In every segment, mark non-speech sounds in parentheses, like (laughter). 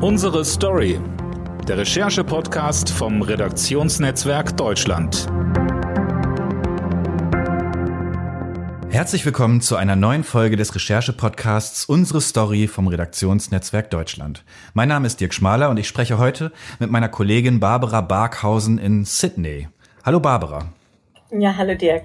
Unsere Story. Der Recherche-Podcast vom Redaktionsnetzwerk Deutschland. Herzlich willkommen zu einer neuen Folge des Recherche-Podcasts Unsere Story vom Redaktionsnetzwerk Deutschland. Mein Name ist Dirk Schmaler und ich spreche heute mit meiner Kollegin Barbara Barkhausen in Sydney. Hallo Barbara. Ja, hallo Dirk.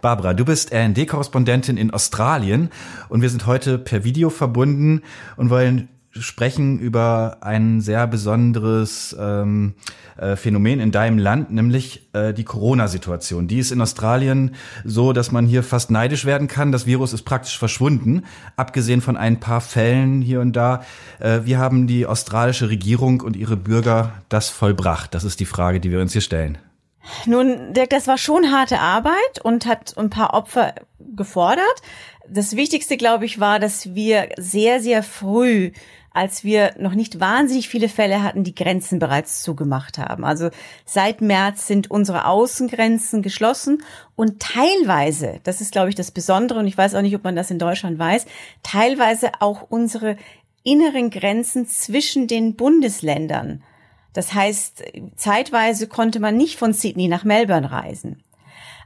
Barbara, du bist RD-Korrespondentin in Australien und wir sind heute per Video verbunden und wollen sprechen über ein sehr besonderes ähm, äh, Phänomen in deinem Land, nämlich äh, die Corona-Situation. Die ist in Australien so, dass man hier fast neidisch werden kann. Das Virus ist praktisch verschwunden, abgesehen von ein paar Fällen hier und da. Äh, wie haben die australische Regierung und ihre Bürger das vollbracht? Das ist die Frage, die wir uns hier stellen. Nun, Dirk, das war schon harte Arbeit und hat ein paar Opfer gefordert. Das Wichtigste, glaube ich, war, dass wir sehr, sehr früh als wir noch nicht wahnsinnig viele Fälle hatten, die Grenzen bereits zugemacht haben. Also seit März sind unsere Außengrenzen geschlossen und teilweise, das ist glaube ich das Besondere und ich weiß auch nicht, ob man das in Deutschland weiß, teilweise auch unsere inneren Grenzen zwischen den Bundesländern. Das heißt, zeitweise konnte man nicht von Sydney nach Melbourne reisen.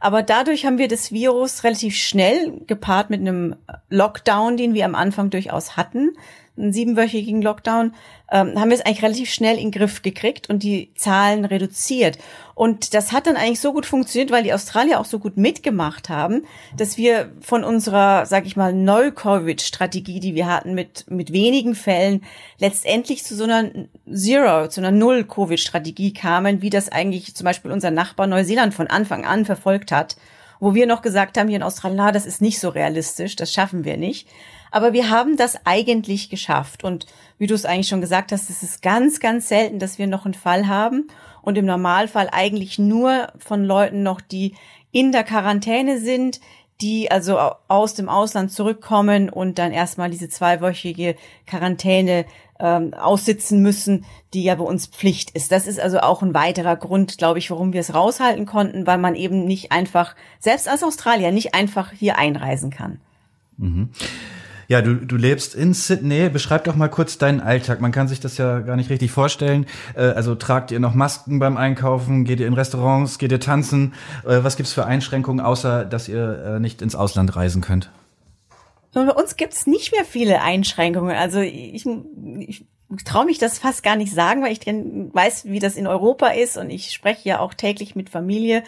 Aber dadurch haben wir das Virus relativ schnell gepaart mit einem Lockdown, den wir am Anfang durchaus hatten, einen siebenwöchigen Lockdown, ähm, haben wir es eigentlich relativ schnell in den Griff gekriegt und die Zahlen reduziert. Und das hat dann eigentlich so gut funktioniert, weil die Australier auch so gut mitgemacht haben, dass wir von unserer, sag ich mal, Null-Covid-Strategie, die wir hatten mit, mit wenigen Fällen, letztendlich zu so einer Zero, zu einer Null-Covid-Strategie kamen, wie das eigentlich zum Beispiel unser Nachbar Neuseeland von Anfang an verfolgt hat wo wir noch gesagt haben hier in Australien, na, das ist nicht so realistisch, das schaffen wir nicht. Aber wir haben das eigentlich geschafft. Und wie du es eigentlich schon gesagt hast, es ist ganz, ganz selten, dass wir noch einen Fall haben. Und im Normalfall eigentlich nur von Leuten noch, die in der Quarantäne sind, die also aus dem Ausland zurückkommen und dann erstmal diese zweiwöchige Quarantäne ähm, aussitzen müssen, die ja bei uns Pflicht ist. Das ist also auch ein weiterer Grund, glaube ich, warum wir es raushalten konnten, weil man eben nicht einfach, selbst als Australier, nicht einfach hier einreisen kann. Mhm. Ja, du, du lebst in Sydney. Beschreib doch mal kurz deinen Alltag. Man kann sich das ja gar nicht richtig vorstellen. Äh, also tragt ihr noch Masken beim Einkaufen? Geht ihr in Restaurants? Geht ihr tanzen? Äh, was gibt's für Einschränkungen, außer dass ihr äh, nicht ins Ausland reisen könnt? bei uns gibt's nicht mehr viele Einschränkungen. Also ich, ich traue mich das fast gar nicht sagen, weil ich weiß, wie das in Europa ist und ich spreche ja auch täglich mit Familie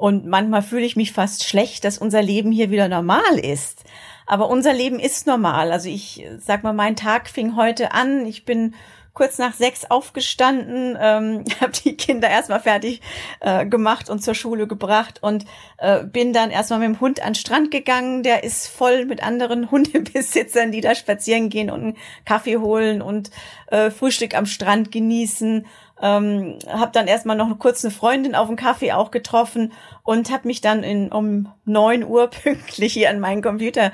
und manchmal fühle ich mich fast schlecht, dass unser Leben hier wieder normal ist. Aber unser Leben ist normal. Also ich sag mal, mein Tag fing heute an. Ich bin kurz nach sechs aufgestanden, ähm, (laughs) habe die Kinder erstmal fertig äh, gemacht und zur Schule gebracht und äh, bin dann erstmal mit dem Hund an den Strand gegangen. Der ist voll mit anderen (laughs) Hundebesitzern, die da spazieren gehen und einen Kaffee holen und äh, Frühstück am Strand genießen. Ähm, habe dann erstmal noch kurz eine Freundin auf dem Kaffee auch getroffen und habe mich dann in, um neun Uhr (laughs) pünktlich hier an meinen Computer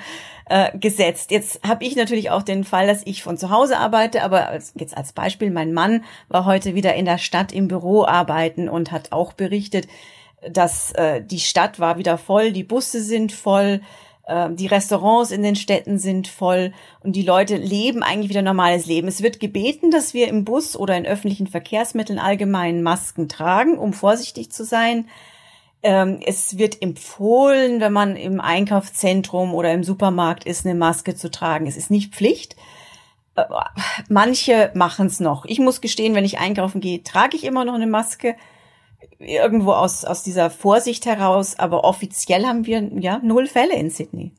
äh, gesetzt. Jetzt habe ich natürlich auch den Fall, dass ich von zu Hause arbeite, aber jetzt als Beispiel, mein Mann war heute wieder in der Stadt im Büro arbeiten und hat auch berichtet, dass äh, die Stadt war wieder voll, die Busse sind voll, äh, die Restaurants in den Städten sind voll und die Leute leben eigentlich wieder normales Leben. Es wird gebeten, dass wir im Bus oder in öffentlichen Verkehrsmitteln allgemein Masken tragen, um vorsichtig zu sein. Ähm, es wird empfohlen, wenn man im Einkaufszentrum oder im Supermarkt ist, eine Maske zu tragen. Es ist nicht Pflicht. Äh, manche machen es noch. Ich muss gestehen, wenn ich einkaufen gehe, trage ich immer noch eine Maske. Irgendwo aus, aus dieser Vorsicht heraus. Aber offiziell haben wir ja null Fälle in Sydney.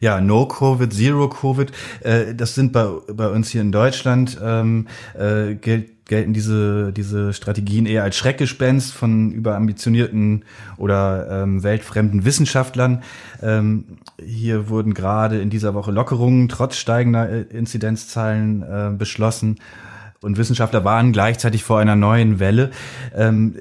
Ja, No Covid, Zero Covid, äh, das sind bei, bei uns hier in Deutschland, ähm, äh, gilt gelten diese, diese Strategien eher als Schreckgespenst von überambitionierten oder ähm, weltfremden Wissenschaftlern. Ähm, hier wurden gerade in dieser Woche Lockerungen trotz steigender äh, Inzidenzzahlen äh, beschlossen. Und Wissenschaftler waren gleichzeitig vor einer neuen Welle. Ähm,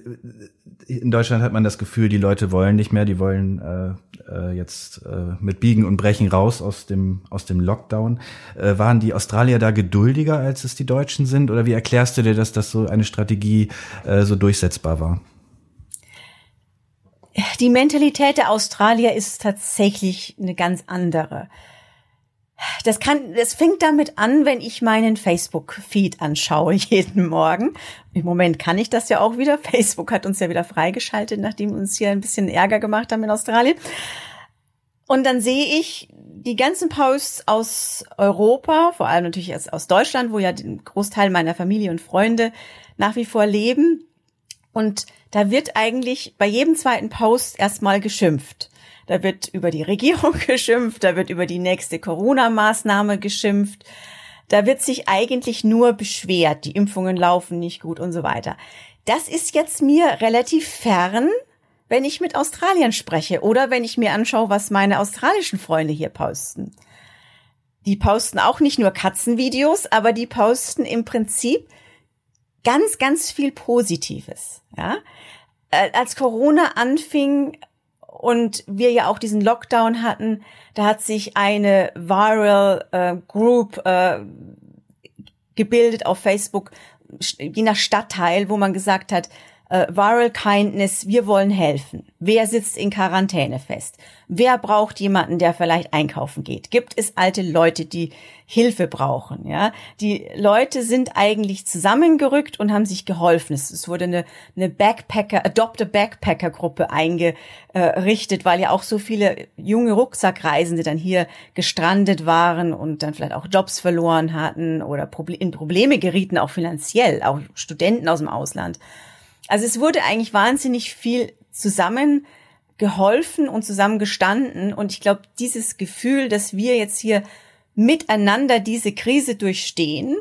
in Deutschland hat man das Gefühl, die Leute wollen nicht mehr, die wollen äh, äh, jetzt äh, mit Biegen und Brechen raus aus dem aus dem Lockdown. Äh, waren die Australier da geduldiger, als es die Deutschen sind? Oder wie erklärst du dir, dass das so eine Strategie äh, so durchsetzbar war? Die Mentalität der Australier ist tatsächlich eine ganz andere. Das kann, das fängt damit an, wenn ich meinen Facebook-Feed anschaue (laughs) jeden Morgen. Im Moment kann ich das ja auch wieder. Facebook hat uns ja wieder freigeschaltet, nachdem wir uns hier ein bisschen Ärger gemacht haben in Australien. Und dann sehe ich die ganzen Posts aus Europa, vor allem natürlich aus Deutschland, wo ja den Großteil meiner Familie und Freunde nach wie vor leben. Und da wird eigentlich bei jedem zweiten Post erstmal geschimpft. Da wird über die Regierung (laughs) geschimpft, da wird über die nächste Corona-Maßnahme geschimpft. Da wird sich eigentlich nur beschwert, die Impfungen laufen nicht gut und so weiter. Das ist jetzt mir relativ fern, wenn ich mit Australien spreche oder wenn ich mir anschaue, was meine australischen Freunde hier posten. Die posten auch nicht nur Katzenvideos, aber die posten im Prinzip ganz, ganz viel Positives. Ja? Äh, als Corona anfing, und wir ja auch diesen Lockdown hatten, da hat sich eine Viral äh, Group äh, gebildet auf Facebook, je nach Stadtteil, wo man gesagt hat, äh, Viral Kindness, wir wollen helfen. Wer sitzt in Quarantäne fest? Wer braucht jemanden, der vielleicht einkaufen geht? Gibt es alte Leute, die Hilfe brauchen? Ja, die Leute sind eigentlich zusammengerückt und haben sich geholfen. Es, wurde eine, eine Backpacker, Adopt a Backpacker Gruppe eingerichtet, weil ja auch so viele junge Rucksackreisende dann hier gestrandet waren und dann vielleicht auch Jobs verloren hatten oder in Probleme gerieten, auch finanziell, auch Studenten aus dem Ausland. Also es wurde eigentlich wahnsinnig viel zusammen geholfen und zusammen gestanden. Und ich glaube, dieses Gefühl, dass wir jetzt hier miteinander diese Krise durchstehen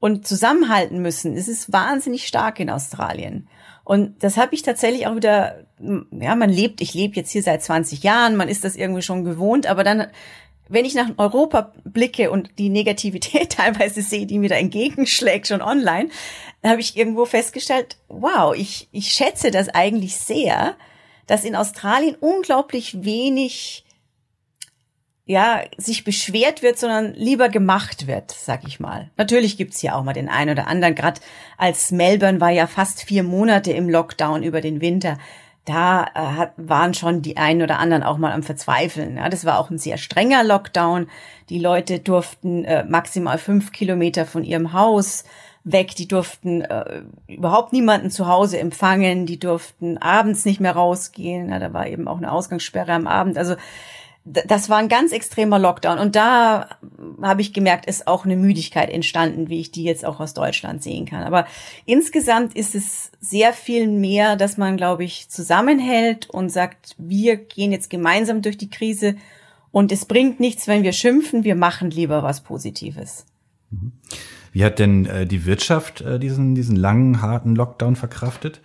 und zusammenhalten müssen, das ist wahnsinnig stark in Australien. Und das habe ich tatsächlich auch wieder, ja, man lebt, ich lebe jetzt hier seit 20 Jahren, man ist das irgendwie schon gewohnt, aber dann wenn ich nach Europa blicke und die Negativität (laughs) teilweise sehe, die mir da entgegenschlägt, schon online, habe ich irgendwo festgestellt, wow, ich, ich schätze das eigentlich sehr, dass in Australien unglaublich wenig ja, sich beschwert wird, sondern lieber gemacht wird, sag ich mal. Natürlich gibt's hier auch mal den einen oder anderen. Gerade als Melbourne war ja fast vier Monate im Lockdown über den Winter da äh, hat, waren schon die einen oder anderen auch mal am Verzweifeln. Ja, das war auch ein sehr strenger Lockdown. Die Leute durften äh, maximal fünf Kilometer von ihrem Haus weg. Die durften äh, überhaupt niemanden zu Hause empfangen. Die durften abends nicht mehr rausgehen. Ja, da war eben auch eine Ausgangssperre am Abend. Also das war ein ganz extremer Lockdown. Und da habe ich gemerkt, ist auch eine Müdigkeit entstanden, wie ich die jetzt auch aus Deutschland sehen kann. Aber insgesamt ist es sehr viel mehr, dass man, glaube ich, zusammenhält und sagt, wir gehen jetzt gemeinsam durch die Krise und es bringt nichts, wenn wir schimpfen, wir machen lieber was Positives. Wie hat denn äh, die Wirtschaft äh, diesen, diesen langen, harten Lockdown verkraftet?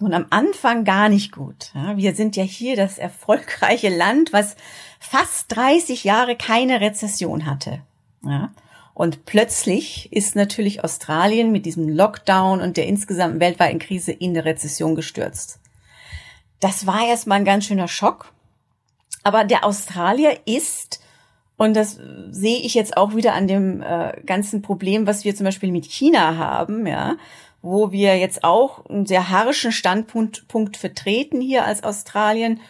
Und am Anfang gar nicht gut. Ja, wir sind ja hier das erfolgreiche Land, was fast 30 Jahre keine Rezession hatte. Ja, und plötzlich ist natürlich Australien mit diesem Lockdown und der insgesamten weltweiten Krise in der Rezession gestürzt. Das war erstmal ein ganz schöner Schock. Aber der Australier ist, und das sehe ich jetzt auch wieder an dem äh, ganzen Problem, was wir zum Beispiel mit China haben, ja, wo wir jetzt auch einen sehr harschen Standpunkt Punkt vertreten hier als Australien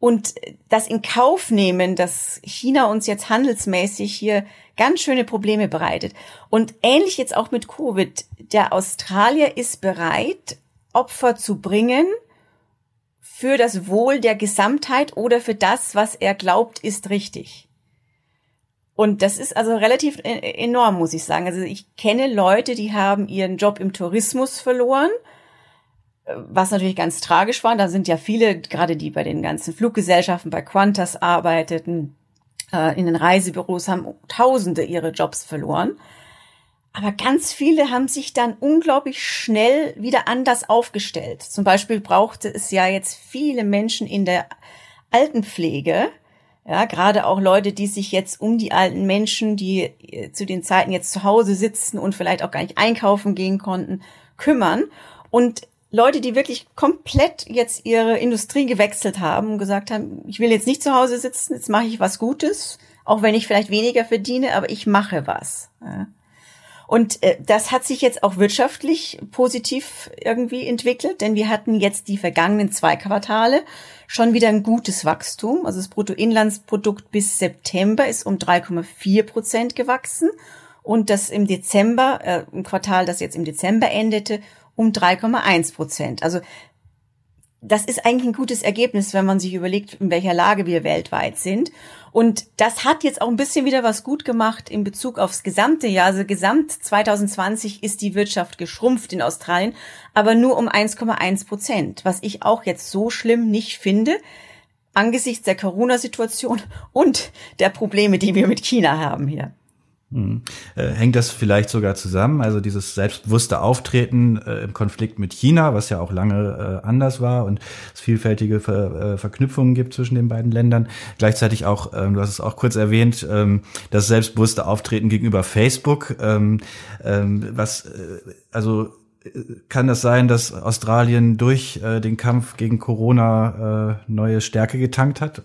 und das in Kauf nehmen, dass China uns jetzt handelsmäßig hier ganz schöne Probleme bereitet. Und ähnlich jetzt auch mit Covid. Der Australier ist bereit, Opfer zu bringen für das Wohl der Gesamtheit oder für das, was er glaubt, ist richtig. Und das ist also relativ e-, enorm, muss ich sagen. Also ich kenne Leute, die haben ihren Job im Tourismus verloren, was natürlich ganz tragisch war. Da sind ja viele, gerade die bei den ganzen Fluggesellschaften, bei Qantas arbeiteten, äh, in den Reisebüros haben Tausende ihre Jobs verloren. Aber ganz viele haben sich dann unglaublich schnell wieder anders aufgestellt. Zum Beispiel brauchte es ja jetzt viele Menschen in der Altenpflege, ja, gerade auch Leute, die sich jetzt um die alten Menschen, die äh, zu den Zeiten jetzt zu Hause sitzen und vielleicht auch gar nicht einkaufen gehen konnten, kümmern. Und Leute, die wirklich komplett jetzt ihre Industrie gewechselt haben und gesagt haben, ich will jetzt nicht zu Hause sitzen, jetzt mache ich was Gutes, auch wenn ich vielleicht weniger verdiene, aber ich mache was. Ja. Und äh, das hat sich jetzt auch wirtschaftlich positiv irgendwie entwickelt, denn wir hatten jetzt die vergangenen zwei Quartale schon wieder ein gutes Wachstum. Also das Bruttoinlandsprodukt bis September ist um 3,4 Prozent gewachsen und das im Dezember, äh, im Quartal, das jetzt im Dezember endete, um 3,1 Prozent. Also das ist eigentlich ein gutes Ergebnis, wenn man sich überlegt, in welcher Lage wir weltweit sind. Und das hat jetzt auch ein bisschen wieder was gut gemacht in Bezug aufs gesamte Jahr. Also gesamt 2020 ist die Wirtschaft geschrumpft in Australien, aber nur um 1,1 Prozent, was ich auch jetzt so schlimm nicht finde angesichts der Corona-Situation und der Probleme, die wir mit China haben hier. Hm. Äh, hängt das vielleicht sogar zusammen? Also dieses selbstbewusste Auftreten äh, im Konflikt mit China, was ja auch lange äh, anders war und es vielfältige Ver äh, Verknüpfungen gibt zwischen den beiden Ländern. Gleichzeitig auch, ähm, du hast es auch kurz erwähnt, ähm, das selbstbewusste Auftreten gegenüber Facebook. Ähm, ähm was, äh, also äh, kann das sein, dass Australien durch den Kampf gegen Corona neue Stärke getankt hat?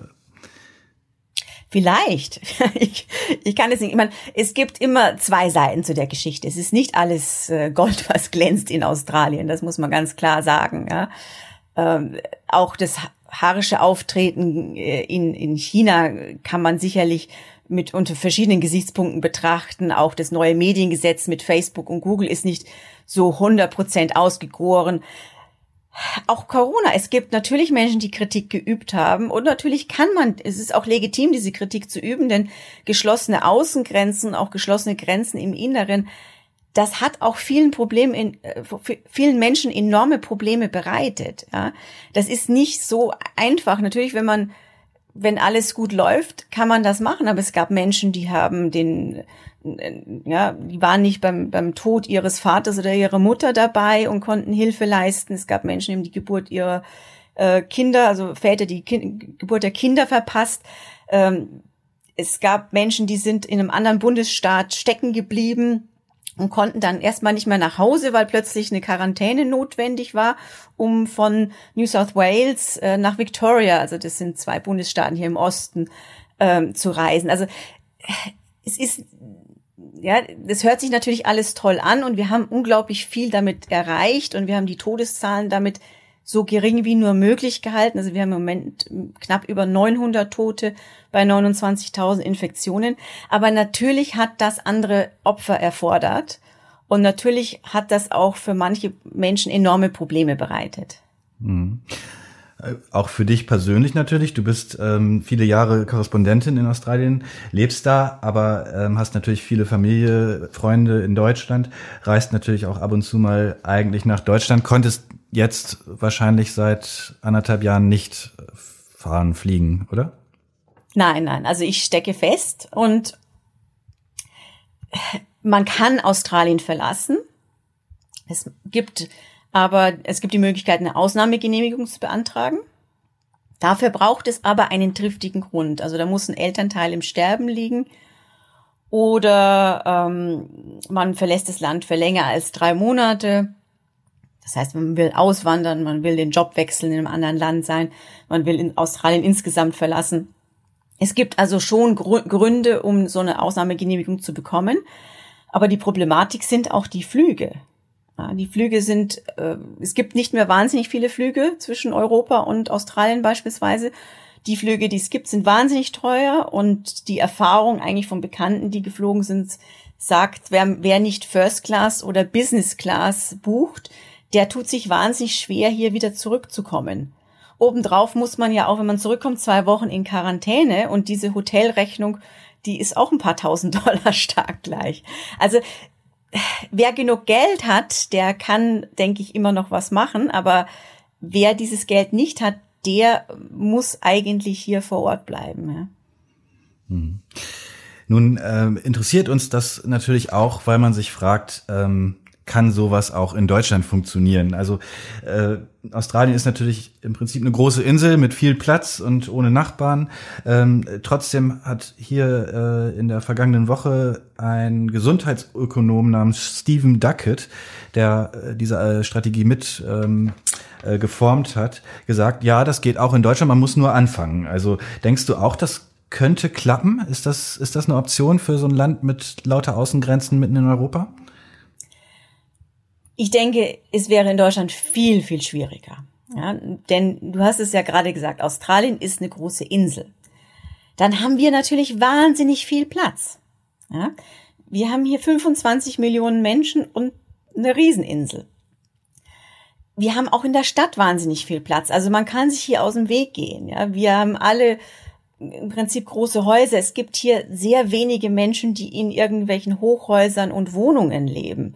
Vielleicht. (laughs) Ich, ich kann es nicht. Ich meine, es gibt immer zwei Seiten zu der Geschichte. Es ist nicht alles äh, Gold, (laughs) was glänzt in Australien. Das muss man ganz klar sagen. Ja. Ähm, auch das haarische Auftreten äh, in, in China kann man sicherlich mit unter verschiedenen Gesichtspunkten betrachten. Auch das neue Mediengesetz mit Facebook und Google ist nicht so 100 Prozent ausgegoren auch Corona. Es gibt natürlich Menschen, die Kritik geübt haben und natürlich kann man, es ist auch legitim, diese Kritik zu üben, denn geschlossene Außengrenzen, auch geschlossene Grenzen im Inneren, das hat auch vielen Problemen, in, äh, vielen Menschen enorme Probleme bereitet. Ja, das ist nicht so einfach. Natürlich, wenn man wenn alles gut läuft, kann man das machen. Aber es gab Menschen, die haben den, ja, die waren nicht beim, beim Tod ihres Vaters oder ihrer Mutter dabei und konnten Hilfe leisten. Es gab Menschen, die haben die Geburt ihrer äh, Kinder, also Väter, die kind, Geburt der Kinder verpasst. Ähm, es gab Menschen, die sind in einem anderen Bundesstaat stecken geblieben und konnten dann erstmal nicht mehr nach Hause, weil plötzlich eine Quarantäne notwendig war, um von New South Wales äh, nach Victoria, also das sind zwei Bundesstaaten hier im Osten, ähm, zu reisen. Also es ist ja, das hört sich natürlich alles toll an und wir haben unglaublich viel damit erreicht und wir haben die Todeszahlen damit so gering wie nur möglich gehalten. Also wir haben im Moment knapp über 900 Tote bei 29.000 Infektionen. Aber natürlich hat das andere Opfer erfordert. Und natürlich hat das auch für manche Menschen enorme Probleme bereitet. Mhm. Äh, auch für dich persönlich natürlich. Du bist ähm, viele Jahre Korrespondentin in Australien, lebst da, aber ähm, hast natürlich viele Familie, Freunde in Deutschland, reist natürlich auch ab und zu mal eigentlich nach Deutschland, konntest jetzt wahrscheinlich seit anderthalb Jahren nicht fahren, fliegen, oder? Nein, nein. Also ich stecke fest und man kann Australien verlassen. Es gibt aber es gibt die Möglichkeit, eine Ausnahmegenehmigung zu beantragen. Dafür braucht es aber einen triftigen Grund. Also da muss ein Elternteil im Sterben liegen oder ähm, man verlässt das Land für länger als drei Monate. Das heißt, man will auswandern, man will den Job wechseln, in einem anderen Land sein, man will in Australien insgesamt verlassen. Es gibt also schon Gründe, um so eine Ausnahmegenehmigung zu bekommen. Aber die Problematik sind auch die Flüge. Die Flüge sind, äh, es gibt nicht mehr wahnsinnig viele Flüge zwischen Europa und Australien beispielsweise. Die Flüge, die es gibt, sind wahnsinnig teuer und die Erfahrung eigentlich von Bekannten, die geflogen sind, sagt, wer, wer nicht First Class oder Business Class bucht, der tut sich wahnsinnig schwer, hier wieder zurückzukommen. Obendrauf muss man ja auch, wenn man zurückkommt, zwei Wochen in Quarantäne und diese Hotelrechnung, die ist auch ein paar tausend (laughs) Dollar stark gleich. Also wer genug Geld hat, der kann, denke ich, immer noch was machen, aber wer dieses Geld nicht hat, der muss eigentlich hier vor Ort bleiben. Ja. Hm. Nun äh, interessiert uns das natürlich auch, weil man sich fragt, ähm, kann sowas auch in Deutschland funktionieren. Also äh, Australien ist natürlich im Prinzip eine große Insel mit viel Platz und ohne Nachbarn. Ähm, trotzdem hat hier äh, in der vergangenen Woche ein Gesundheitsökonom namens Stephen Duckett, der äh, diese äh, Strategie mit ähm, äh, geformt hat, gesagt, ja, das geht auch in Deutschland, man muss nur anfangen. Also denkst du auch, das könnte klappen? Ist das, ist das eine Option für so ein Land mit lauter Außengrenzen mitten in Europa? Ich denke, es wäre in Deutschland viel, viel schwieriger. Ja, denn du hast es ja gerade gesagt, Australien ist eine große Insel. Dann haben wir natürlich wahnsinnig viel Platz. Ja, wir haben hier 25 Millionen Menschen und eine Rieseninsel. Wir haben auch in der Stadt wahnsinnig viel Platz. Also man kann sich hier aus dem Weg gehen. Ja, wir haben alle im Prinzip große Häuser. Es gibt hier sehr wenige Menschen, die in irgendwelchen Hochhäusern und Wohnungen leben.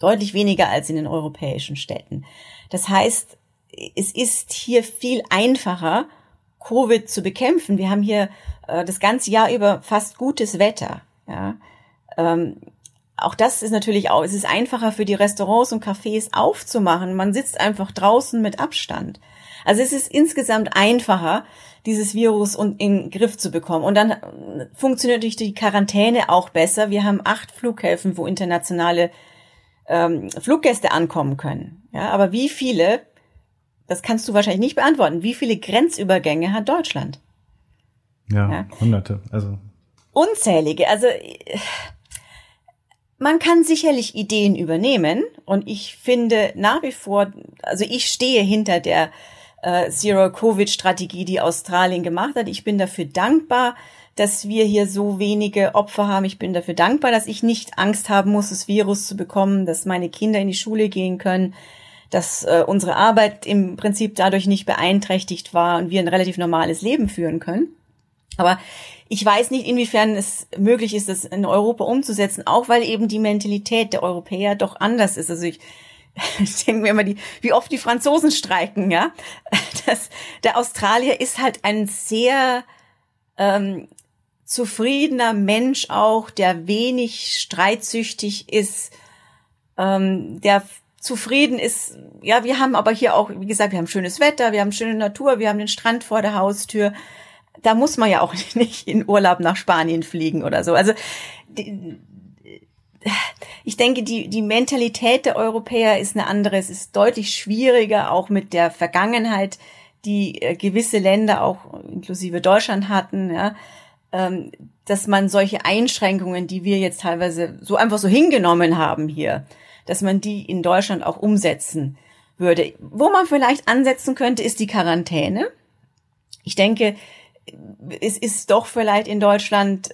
Deutlich weniger als in den europäischen Städten. Das heißt, es ist hier viel einfacher, Covid zu bekämpfen. Wir haben hier äh, das ganze Jahr über fast gutes Wetter. Ja. Ähm, auch das ist natürlich auch, es ist einfacher für die Restaurants und Cafés aufzumachen. Man sitzt einfach draußen mit Abstand. Also es ist insgesamt einfacher, dieses Virus in den Griff zu bekommen. Und dann funktioniert natürlich die Quarantäne auch besser. Wir haben acht Flughäfen, wo internationale ähm, Fluggäste ankommen können. Ja, aber wie viele, das kannst du wahrscheinlich nicht beantworten, wie viele Grenzübergänge hat Deutschland? Ja, ja. hunderte. Also unzählige. Also man kann sicherlich Ideen übernehmen und ich finde nach wie vor, also ich stehe hinter der äh, Zero-Covid-Strategie, die Australien gemacht hat. Ich bin dafür dankbar, dass wir hier so wenige Opfer haben. Ich bin dafür dankbar, dass ich nicht Angst haben muss, das Virus zu bekommen, dass meine Kinder in die Schule gehen können, dass äh, unsere Arbeit im Prinzip dadurch nicht beeinträchtigt war und wir ein relativ normales Leben führen können. Aber ich weiß nicht, inwiefern es möglich ist, das in Europa umzusetzen, auch weil eben die Mentalität der Europäer doch anders ist. Also ich (laughs) ich denke mir immer, die, wie oft die Franzosen streiken, ja. (laughs) Das, der Australier ist halt ein sehr ähm, zufriedener Mensch auch, der wenig streitsüchtig ist, ähm, der zufrieden ist. Ja, wir haben aber hier auch, wie gesagt, wir haben schönes Wetter, wir haben schöne Natur, wir haben den Strand vor der Haustür. Da muss man ja auch (laughs) nicht in Urlaub nach Spanien fliegen oder so. Also die, ich denke, die, die Mentalität der Europäer ist eine andere. Es ist deutlich schwieriger, auch mit der Vergangenheit, die äh, gewisse Länder, auch inklusive Deutschland hatten, ja, ähm, dass man solche Einschränkungen, die wir jetzt teilweise so einfach so hingenommen haben hier, dass man die in Deutschland auch umsetzen würde. Wo man vielleicht ansetzen könnte, ist die Quarantäne. Ich denke, es ist doch vielleicht in Deutschland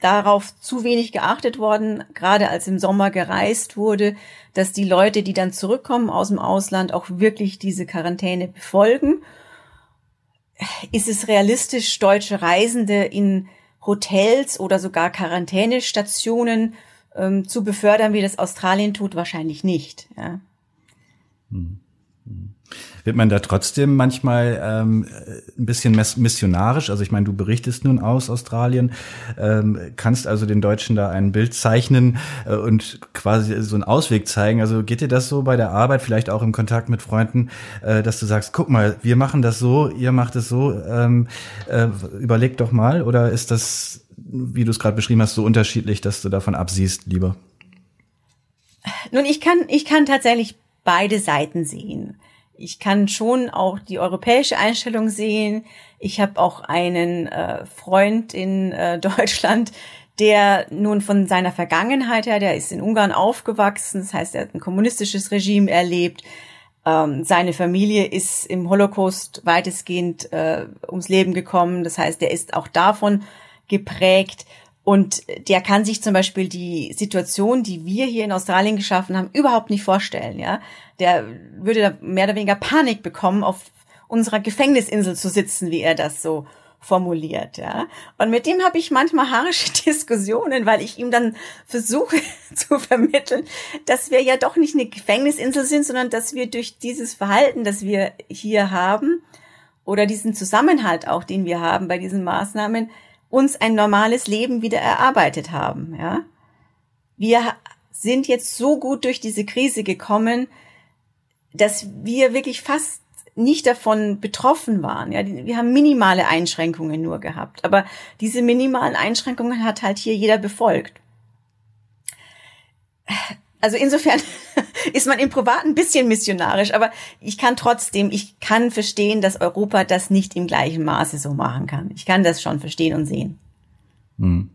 darauf zu wenig geachtet worden, gerade als im Sommer gereist wurde, dass die Leute, die dann zurückkommen aus dem Ausland, auch wirklich diese Quarantäne befolgen. Ist es realistisch, deutsche Reisende in Hotels oder sogar Quarantänestationen ähm, zu befördern, wie das Australien tut? Wahrscheinlich nicht. Ja. Hm. Wird man da trotzdem manchmal ähm, ein bisschen missionarisch? Also ich meine, du berichtest nun aus Australien, ähm, kannst also den Deutschen da ein Bild zeichnen äh, und quasi so einen Ausweg zeigen. Also geht dir das so bei der Arbeit, vielleicht auch im Kontakt mit Freunden, äh, dass du sagst, guck mal, wir machen das so, ihr macht es so, ähm, äh, überleg doch mal, oder ist das, wie du es gerade beschrieben hast, so unterschiedlich, dass du davon absiehst, lieber? Nun, ich kann, ich kann tatsächlich beide Seiten sehen ich kann schon auch die europäische Einstellung sehen. Ich habe auch einen äh, Freund in äh, (laughs) Deutschland, der nun von seiner Vergangenheit her, der ist in Ungarn aufgewachsen, das heißt, er hat ein kommunistisches Regime erlebt. Ähm, seine Familie ist im Holocaust weitestgehend äh, ums Leben gekommen, das heißt, er ist auch davon geprägt. Und der kann sich zum Beispiel die Situation, die wir hier in Australien geschaffen haben, überhaupt nicht vorstellen. Ja, der würde mehr oder weniger Panik bekommen, auf unserer Gefängnisinsel zu sitzen, wie er das so formuliert, ja. Und mit dem habe ich manchmal haarische (laughs) Diskussionen, weil ich ihm dann versuche (laughs) zu vermitteln, dass wir ja doch nicht eine Gefängnisinsel sind, sondern dass wir durch dieses Verhalten, das wir hier haben, oder diesen Zusammenhalt auch, den wir haben bei diesen Maßnahmen, uns ein normales Leben wieder erarbeitet haben, ja. Wir sind jetzt so gut durch diese Krise gekommen, dass wir wirklich fast nicht davon betroffen waren. Ja, wir haben minimale Einschränkungen nur gehabt, aber diese minimalen Einschränkungen hat halt hier jeder befolgt. Also insofern (laughs) ist man im Privaten ein bisschen missionarisch, aber ich kann trotzdem, ich kann verstehen, dass Europa das nicht im gleichen Maße so machen kann. Ich kann das schon verstehen und sehen. Hm.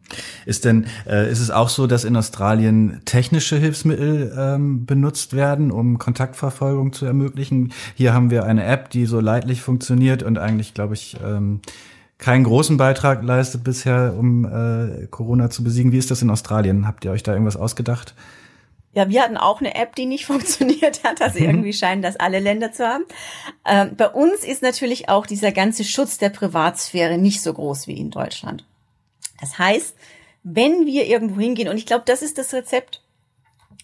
Ist denn, äh, ist es auch so, dass in Australien technische Hilfsmittel ähm, benutzt werden, um Kontaktverfolgung zu ermöglichen? Hier haben wir eine App, die so leidlich funktioniert und eigentlich, glaube ich, ähm, keinen großen Beitrag leistet bisher, um äh, Corona zu besiegen. Wie ist das in Australien? Habt ihr euch da irgendwas ausgedacht? Ja, wir hatten auch eine App, die nicht (laughs) funktioniert hat. Also irgendwie scheinen das alle Länder zu haben. Ähm, bei uns ist natürlich auch dieser ganze Schutz der Privatsphäre nicht so groß wie in Deutschland. Das heißt, wenn wir irgendwo hingehen, und ich glaube, das ist das Rezept,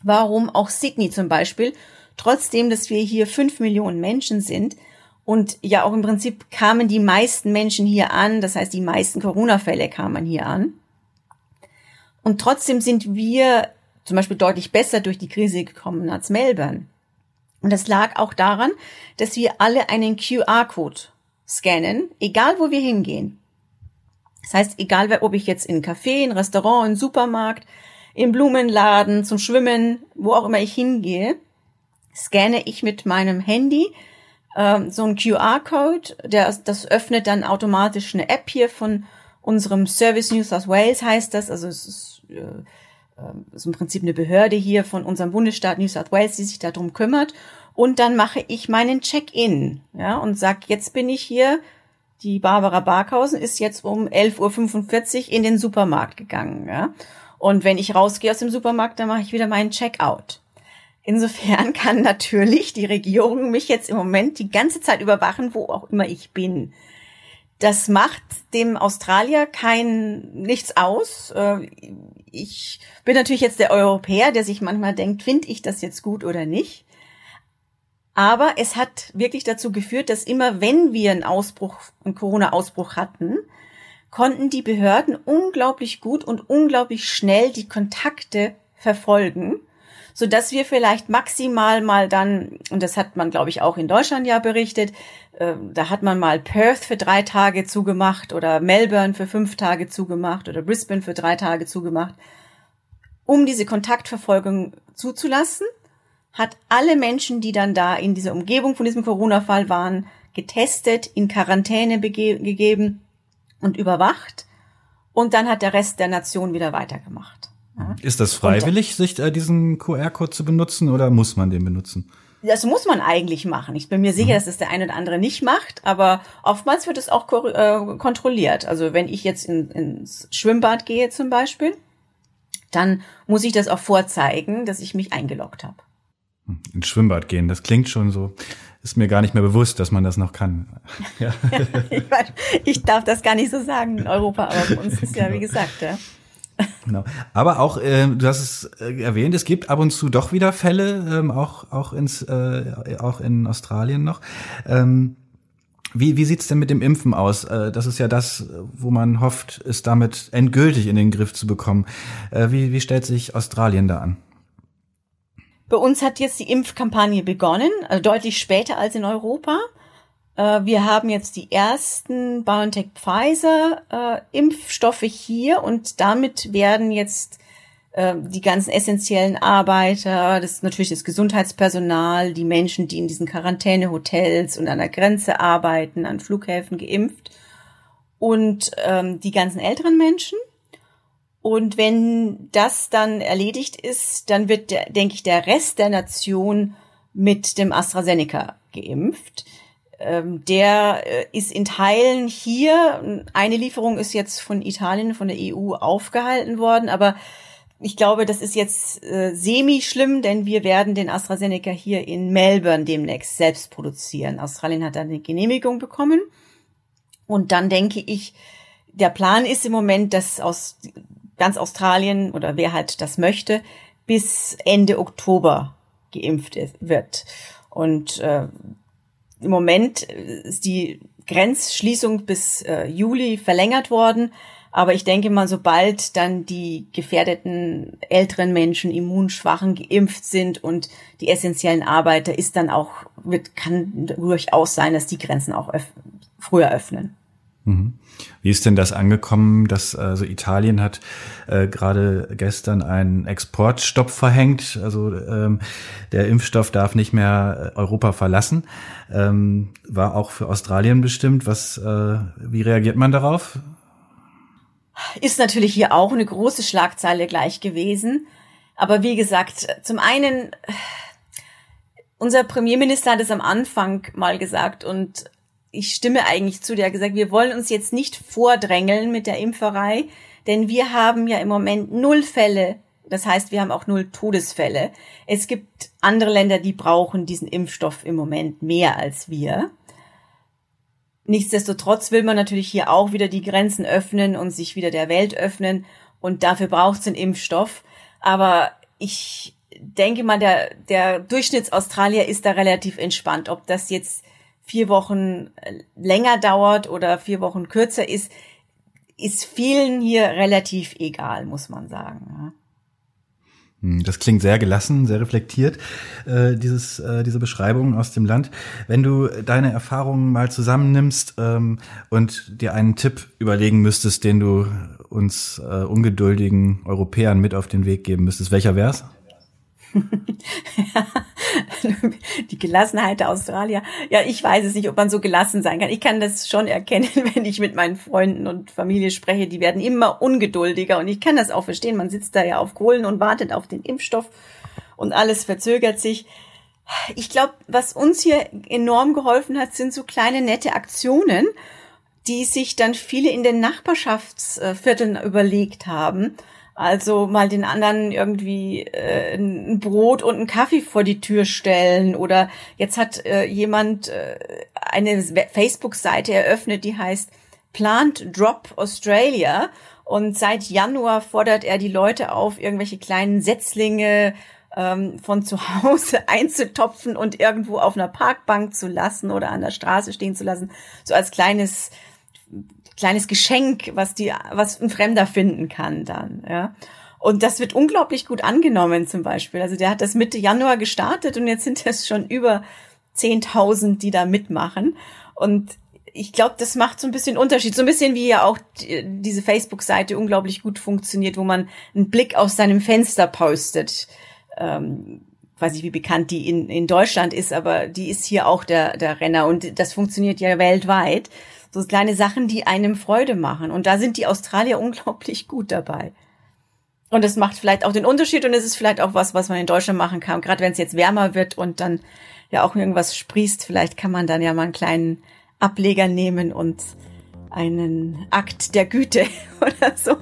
warum auch Sydney zum Beispiel, trotzdem, dass wir hier fünf Millionen Menschen sind, und ja auch im Prinzip kamen die meisten Menschen hier an, das heißt die meisten Corona-Fälle kamen hier an. Und trotzdem sind wir zum Beispiel deutlich besser durch die Krise gekommen als Melbourne. Und das lag auch daran, dass wir alle einen QR-Code scannen, egal wo wir hingehen. Das heißt, egal ob ich jetzt in Café, in Restaurant, in Supermarkt, im Blumenladen, zum Schwimmen, wo auch immer ich hingehe, scanne ich mit meinem Handy ähm, so ein QR-Code, der das öffnet dann automatisch eine App hier von unserem Service New South Wales heißt das, also es ist, äh, äh, ist im Prinzip eine Behörde hier von unserem Bundesstaat New South Wales, die sich darum kümmert. Und dann mache ich meinen Check-in, ja, und sag, jetzt bin ich hier die Barbara Barkhausen ist jetzt um 11.45 Uhr in den Supermarkt gegangen. Ja? Und wenn ich rausgehe aus dem Supermarkt, dann mache ich wieder meinen Checkout. Insofern (laughs) kann natürlich die Regierung mich jetzt im Moment die ganze Zeit überwachen, wo auch immer ich bin. Das macht dem Australier kein nichts aus. Äh, ich bin natürlich jetzt der Europäer, der sich manchmal denkt, finde ich das jetzt gut oder nicht. Aber es hat wirklich dazu geführt, dass immer wenn wir einen Ausbruch, einen Corona-Ausbruch hatten, konnten die Behörden unglaublich gut und unglaublich schnell die Kontakte verfolgen, so dass wir vielleicht maximal mal dann, und das hat man glaube ich auch in Deutschland ja berichtet, äh, da hat man mal Perth für drei Tage zugemacht oder Melbourne für fünf Tage zugemacht oder Brisbane für drei Tage zugemacht, um diese Kontaktverfolgung zuzulassen hat alle Menschen, die dann da in dieser Umgebung von diesem Corona-Fall waren, getestet, in Quarantäne gegeben und überwacht. Und dann hat der Rest der Nation wieder weitergemacht. Ja. Ist das freiwillig, und, sich äh, diesen QR-Code zu benutzen oder muss man den benutzen? Das muss man eigentlich machen. Ich bin mir sicher, mhm. dass es der eine oder andere nicht macht, aber oftmals wird es auch äh, kontrolliert. Also wenn ich jetzt in, ins Schwimmbad gehe zum Beispiel, dann muss ich das auch vorzeigen, dass ich mich eingeloggt habe ins Schwimmbad gehen. Das klingt schon so, ist mir gar nicht mehr bewusst, dass man das noch kann. (laughs) Ja. ich, weiß, ich darf das gar nicht so sagen in Europa, aber für uns ist ja, wie gesagt, ja. Genau. Aber auch, äh, du hast es äh, erwähnt, es gibt ab und zu doch wieder Fälle, ähm, auch auch ins äh, auch in Australien noch. Ähm, wie wie sieht's denn mit dem Impfen aus? Äh, das ist ja das, wo man hofft, es damit endgültig in den Griff zu bekommen. Äh, wie wie stellt sich Australien da an? Bei uns hat jetzt die Impfkampagne begonnen, also deutlich später als in Europa. Äh, wir haben jetzt die ersten BioNTech Pfizer äh, Impfstoffe hier und damit werden jetzt äh, die ganzen essentiellen Arbeiter, das ist natürlich das Gesundheitspersonal, die Menschen, die in diesen Quarantänehotels und an der Grenze arbeiten, an Flughäfen geimpft und ähm, die ganzen älteren Menschen. Und wenn das dann erledigt ist, dann wird, denke ich, der Rest der Nation mit dem AstraZeneca geimpft. Ähm, der äh, ist in Teilen hier. Eine Lieferung ist jetzt von Italien, von der EU aufgehalten worden, aber ich glaube, das ist jetzt äh, semi schlimm, denn wir werden den AstraZeneca hier in Melbourne demnächst selbst produzieren. Australien hat da eine Genehmigung bekommen. Und dann denke ich, der Plan ist im Moment, dass aus ganz Australien oder wer halt das möchte, bis Ende Oktober geimpft wird. Und äh, im Moment ist die Grenzschließung bis äh, Juli verlängert worden. Aber ich denke mal, sobald dann die gefährdeten älteren Menschen, immunschwachen geimpft sind und die essentiellen Arbeiter, ist dann auch, wird, kann durchaus sein, dass die Grenzen auch öff früher öffnen. Mhm. Wie ist denn das angekommen, dass also Italien hat äh, gerade gestern einen Exportstopp verhängt, also ähm, der Impfstoff darf nicht mehr äh, Europa verlassen, ähm, war auch für Australien bestimmt. Was, äh, wie reagiert man darauf? ist natürlich hier auch eine große Schlagzeile gleich gewesen. Aber wie gesagt, zum einen, unser Premierminister hat es am Anfang mal gesagt und ich stimme eigentlich zu, der hat gesagt, wir wollen uns jetzt nicht vordrängeln mit der Impferei, denn wir haben ja im Moment null Fälle. Das heißt, wir haben auch null Todesfälle. Es gibt andere Länder, die brauchen diesen Impfstoff im Moment mehr als wir. Nichtsdestotrotz will man natürlich hier auch wieder die Grenzen öffnen und sich wieder der Welt öffnen. Und dafür braucht es einen Impfstoff. Aber ich denke mal, der, der Durchschnittsaustralier ist da relativ entspannt. Ob das jetzt vier Wochen äh, länger dauert oder vier Wochen kürzer ist, ist vielen hier relativ egal, muss man sagen. Hm, das klingt sehr gelassen, sehr reflektiert, äh, dieses, äh, diese Beschreibung aus dem Land. Wenn du deine Erfahrungen mal zusammennimmst ähm, und dir einen Tipp überlegen müsstest, den du uns ungeduldigen Europäern mit auf den Weg geben müsstest, welcher wär's? (laughs) die Gelassenheit der Australier. Ja, ich weiß es nicht, ob man so gelassen sein kann. Ich kann das schon erkennen, (laughs) wenn ich mit meinen Freunden und Familie spreche. Die werden immer ungeduldiger und ich kann das auch verstehen. Man sitzt da ja auf Kohlen und wartet auf den Impfstoff und alles verzögert sich. Ich glaube, was uns hier enorm geholfen hat, sind so kleine nette Aktionen, die sich dann viele in den Nachbarschaftsvierteln überlegt haben also mal den anderen irgendwie äh, ein Brot und einen Kaffee vor die Tür stellen. Oder jetzt hat äh, jemand äh, eine Facebook-Seite eröffnet, die heißt Plant Drop Australia. Und seit Januar fordert er die Leute auf, irgendwelche kleinen Setzlinge ähm, von zu Hause (laughs) einzutopfen und irgendwo auf einer Parkbank zu lassen oder an der Straße stehen zu lassen, so als kleines kleines Geschenk, was die, was ein Fremder finden kann dann, ja. Und das wird unglaublich gut angenommen zum Beispiel. Also der hat das Mitte Januar gestartet und jetzt sind es schon über 10.000, die da mitmachen. Und ich glaube, das macht so ein bisschen Unterschied. So ein bisschen wie ja auch diese Facebook-Seite unglaublich gut funktioniert, wo man einen Blick aus seinem Fenster postet. Ähm, weiß ich, wie bekannt die in, in Deutschland ist, aber die ist hier auch der, der Renner und das funktioniert ja weltweit. So kleine Sachen, die einem Freude machen. Und da sind die Australier (laughs) unglaublich gut dabei. Und es macht vielleicht auch den Unterschied und es ist vielleicht auch was, was man in Deutschland machen kann. Gerade wenn es jetzt wärmer wird und dann ja auch irgendwas sprießt, vielleicht kann man dann ja mal einen kleinen Ableger nehmen und einen Akt der Güte (laughs) oder so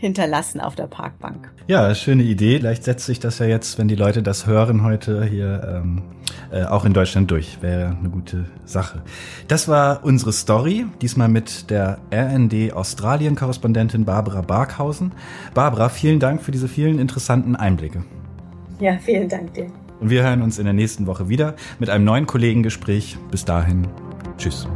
hinterlassen auf der Parkbank. Ja, schöne Idee. Vielleicht setzt sich das ja jetzt, wenn die Leute das hören heute hier ähm, äh, auch in Deutschland durch. Wäre eine gute Sache. Das war unsere Story, diesmal mit der RND Australien-Korrespondentin Barbara Barkhausen. Barbara, vielen Dank für diese vielen interessanten Einblicke. Ja, vielen Dank dir. Und wir hören uns in der nächsten Woche wieder mit einem neuen Kollegengespräch. Bis dahin, tschüss.